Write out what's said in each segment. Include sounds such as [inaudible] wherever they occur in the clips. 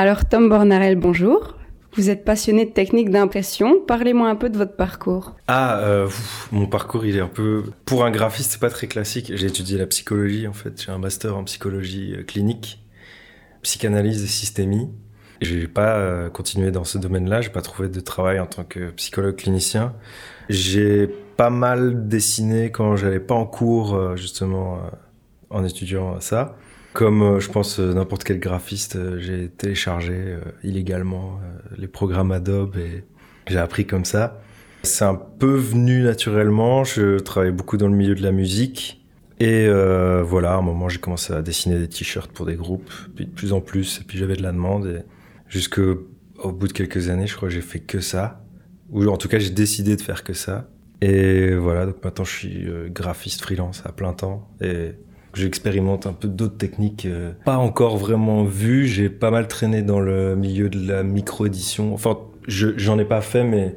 Alors Tom Bornarel, bonjour. Vous êtes passionné de technique d'impression. Parlez-moi un peu de votre parcours. Ah, euh, mon parcours, il est un peu... Pour un graphiste, c'est pas très classique. J'ai étudié la psychologie, en fait. J'ai un master en psychologie euh, clinique, psychanalyse et systémie. J'ai pas euh, continué dans ce domaine-là. J'ai pas trouvé de travail en tant que psychologue clinicien. J'ai pas mal dessiné quand j'allais pas en cours, justement, en étudiant ça. Comme euh, je pense euh, n'importe quel graphiste, euh, j'ai téléchargé illégalement les programmes Adobe et j'ai appris comme ça. C'est un peu venu naturellement. Je travaillais beaucoup dans le milieu de la musique. Et voilà, à un moment, j'ai commencé à dessiner des t-shirts pour des groupes, puis de plus en plus. Et puis j'avais de la demande. Et jusqu'au bout de quelques années, je crois que j'ai fait que ça. Ou en tout cas, j'ai décidé de faire que ça. Et voilà, donc maintenant, je suis graphiste freelance à plein temps. Et J'expérimente un peu d'autres techniques, euh, pas encore vraiment vues. J'ai pas mal traîné dans le milieu de la micro-édition. Enfin, j'en ai pas fait, mais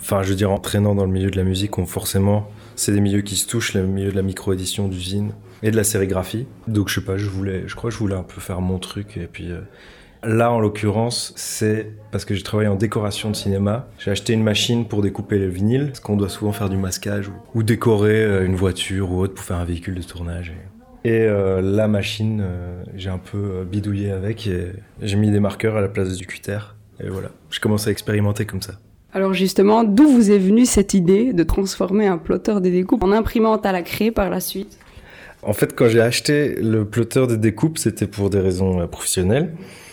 enfin, je veux dire, en traînant dans le milieu de la musique, on forcément, c'est des milieux qui se touchent, le milieu de la micro-édition d'usine et de la sérigraphie. Donc, je sais pas, je voulais, je crois que je voulais un peu faire mon truc et puis. Euh, là, en l'occurrence, c'est parce que j'ai travaillé en décoration de cinéma. J'ai acheté une machine pour découper le vinyle, parce qu'on doit souvent faire du masquage ou, décorer euh, une voiture ou autre pour faire un véhicule de tournage. Euh, la machine, euh, j'ai un peu euh, bidouillé avec et j'ai mis des marqueurs à la place du cutter. Et voilà, je commence à expérimenter comme ça. Alors justement, d'où vous est venue cette idée de transformer un plotter de découpe en imprimante à la craie par la suite? En fait, quand j'ai acheté le plotter de découpe, c'était pour des raisons professionnelles.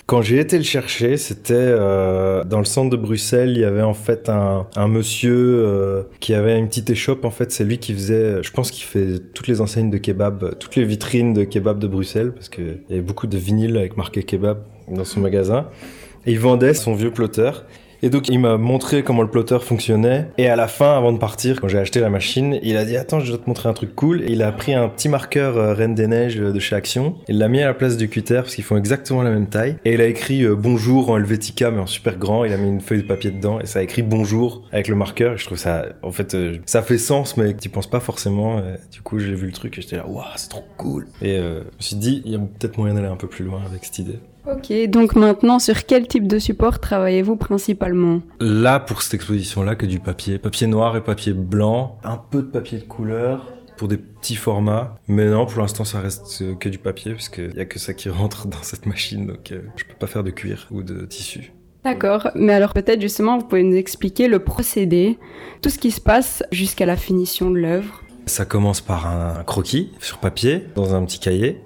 Quand j'ai été le chercher, c'était euh, dans le centre de Bruxelles. Il y avait en fait un, un monsieur euh, qui avait une petite échoppe. En fait, c'est lui qui faisait, je pense qu'il fait toutes les enseignes de kebab, toutes les vitrines de kebab de Bruxelles, parce qu'il y avait beaucoup de vinyles avec marqué kebab dans son magasin. Et il vendait son vieux plotter. Et donc il m'a montré comment le plotter fonctionnait. Et à la fin, avant de partir, quand j'ai acheté la machine, il a dit attends, je dois te montrer un truc cool. Et il a pris un petit marqueur euh, Reine des Neiges euh, de chez Action. Il l'a mis à la place du cutter parce qu'ils font exactement la même taille. Et il a écrit euh, bonjour en Helvetica mais en super grand. Il a mis une feuille de papier dedans et ça a écrit bonjour avec le marqueur. Et je trouve ça, en fait, ça fait sens mais tu penses pas forcément. du coup, j'ai vu le truc et j'étais là waouh, c'est trop cool. Et je me suis dit il y a peut-être moyen d'aller un peu plus loin avec cette idée. Ok, donc maintenant, sur quel type de support travaillez-vous principalement? Là, pour cette exposition-là, que du papier. Papier noir et papier blanc. Un peu de papier de couleur pour des petits formats. Mais non, pour l'instant, ça reste que du papier, parce qu'il n'y a que ça qui [laughs] rentre dans cette machine, donc euh, je peux pas faire de cuir ou de tissu. D'accord, mais alors peut-être justement, vous pouvez nous expliquer le procédé, tout ce qui se passe jusqu'à la finition de l'œuvre. Ça commence par un croquis sur papier, dans un petit cahier.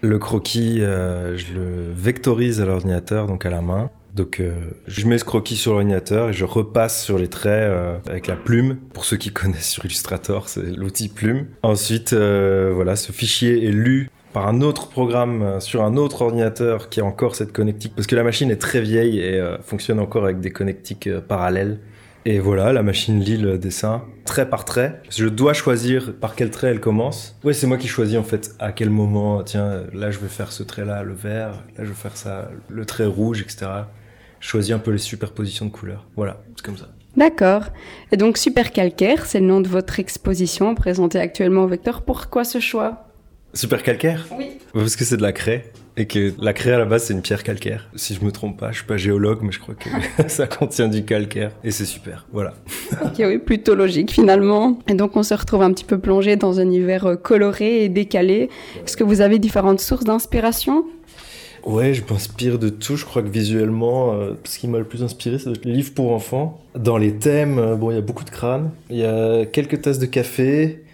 Le croquis, euh, je le vectorise à l'ordinateur, donc à la main. Donc euh, je mets ce croquis sur l'ordinateur et je repasse sur les traits euh, avec la plume. Pour ceux qui [laughs] connaissent sur Illustrator, c'est l'outil plume. Ensuite, voilà, ce fichier est lu par un autre programme sur un autre ordinateur qui a encore cette connectique parce que la machine est très vieille et fonctionne encore avec des connectiques parallèles. Et voilà, la machine lit le dessin trait par trait. Je dois choisir par quel trait elle commence. Oui, c'est moi qui choisis en fait à quel moment, tiens, là je vais faire ce trait-là, le vert, là je vais faire ça, le trait rouge, etc. Choisis un peu les superpositions de couleurs. Voilà, c'est comme ça. D'accord. Et donc Super Calcaire, c'est le nom de votre exposition présentée actuellement au Vecteur. Pourquoi ce choix? Super Calcaire Oui. Parce que c'est de la craie et que la craie à la base c'est une pierre calcaire. Si je me trompe pas, je suis pas géologue, mais je crois que [laughs] ça contient du calcaire et c'est super. Voilà. [laughs] ok, oui, plutôt logique finalement. Et donc on se retrouve un petit peu plongé dans un univers euh, coloré et décalé. Est-ce que vous avez différentes sources d'inspiration? Ouais, je m'inspire de tout. Je crois que visuellement, euh, ce qui m'a le plus inspiré, c'est le livre pour enfants. Dans les thèmes, euh, bon, il y a beaucoup de crânes, il y a quelques tasses de café,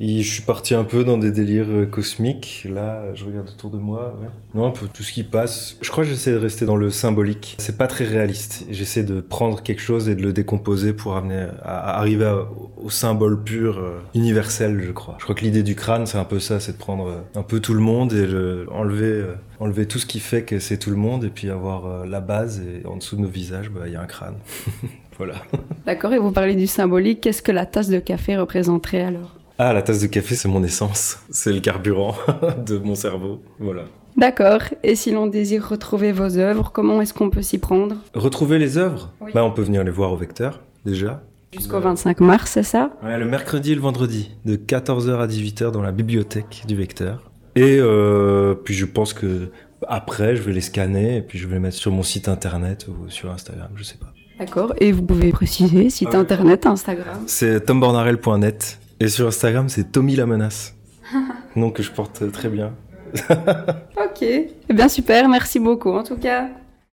je suis parti un peu dans des délires euh, cosmiques. Là, je regarde autour de moi. Non, un peu tout ce qui passe. Je crois que j'essaie de rester dans le symbolique. C'est pas très réaliste. J'essaie de prendre quelque chose et de le décomposer pour arriver au symbole pur, euh, universel, je crois. Je crois que l'idée du crâne, c'est un peu ça, c'est de prendre euh, un peu tout le monde et le, enlever, enlever tout ce qui fait que c'est tout le monde et puis avoir la base et en dessous de nos visages, bah, il y a un crâne. [laughs] voilà. D'accord. Et vous parlez du symbolique. Qu'est-ce que la tasse de café représenterait alors? Ah, la tasse de café, c'est mon essence. C'est le carburant [laughs] de mon cerveau. Voilà. D'accord. Et si l'on désire retrouver vos œuvres, comment est-ce qu'on peut s'y prendre? Retrouver les œuvres? Bah, On peut venir les voir au Vecteur, déjà. Jusqu'au 25 mars, c'est ça? Ouais, le mercredi et le vendredi, de 14h à 18h dans la bibliothèque du Vecteur. Et euh, puis je pense que Après, je vais les scanner et puis je vais les mettre sur mon site internet ou sur Instagram, je sais pas. D'accord. Et vous pouvez préciser site Ah. internet, Instagram? C'est tombornarel.net et sur Instagram, c'est Tommy la menace. [laughs] Nom que je porte très bien. Ok. Eh bien super. Merci beaucoup en tout cas.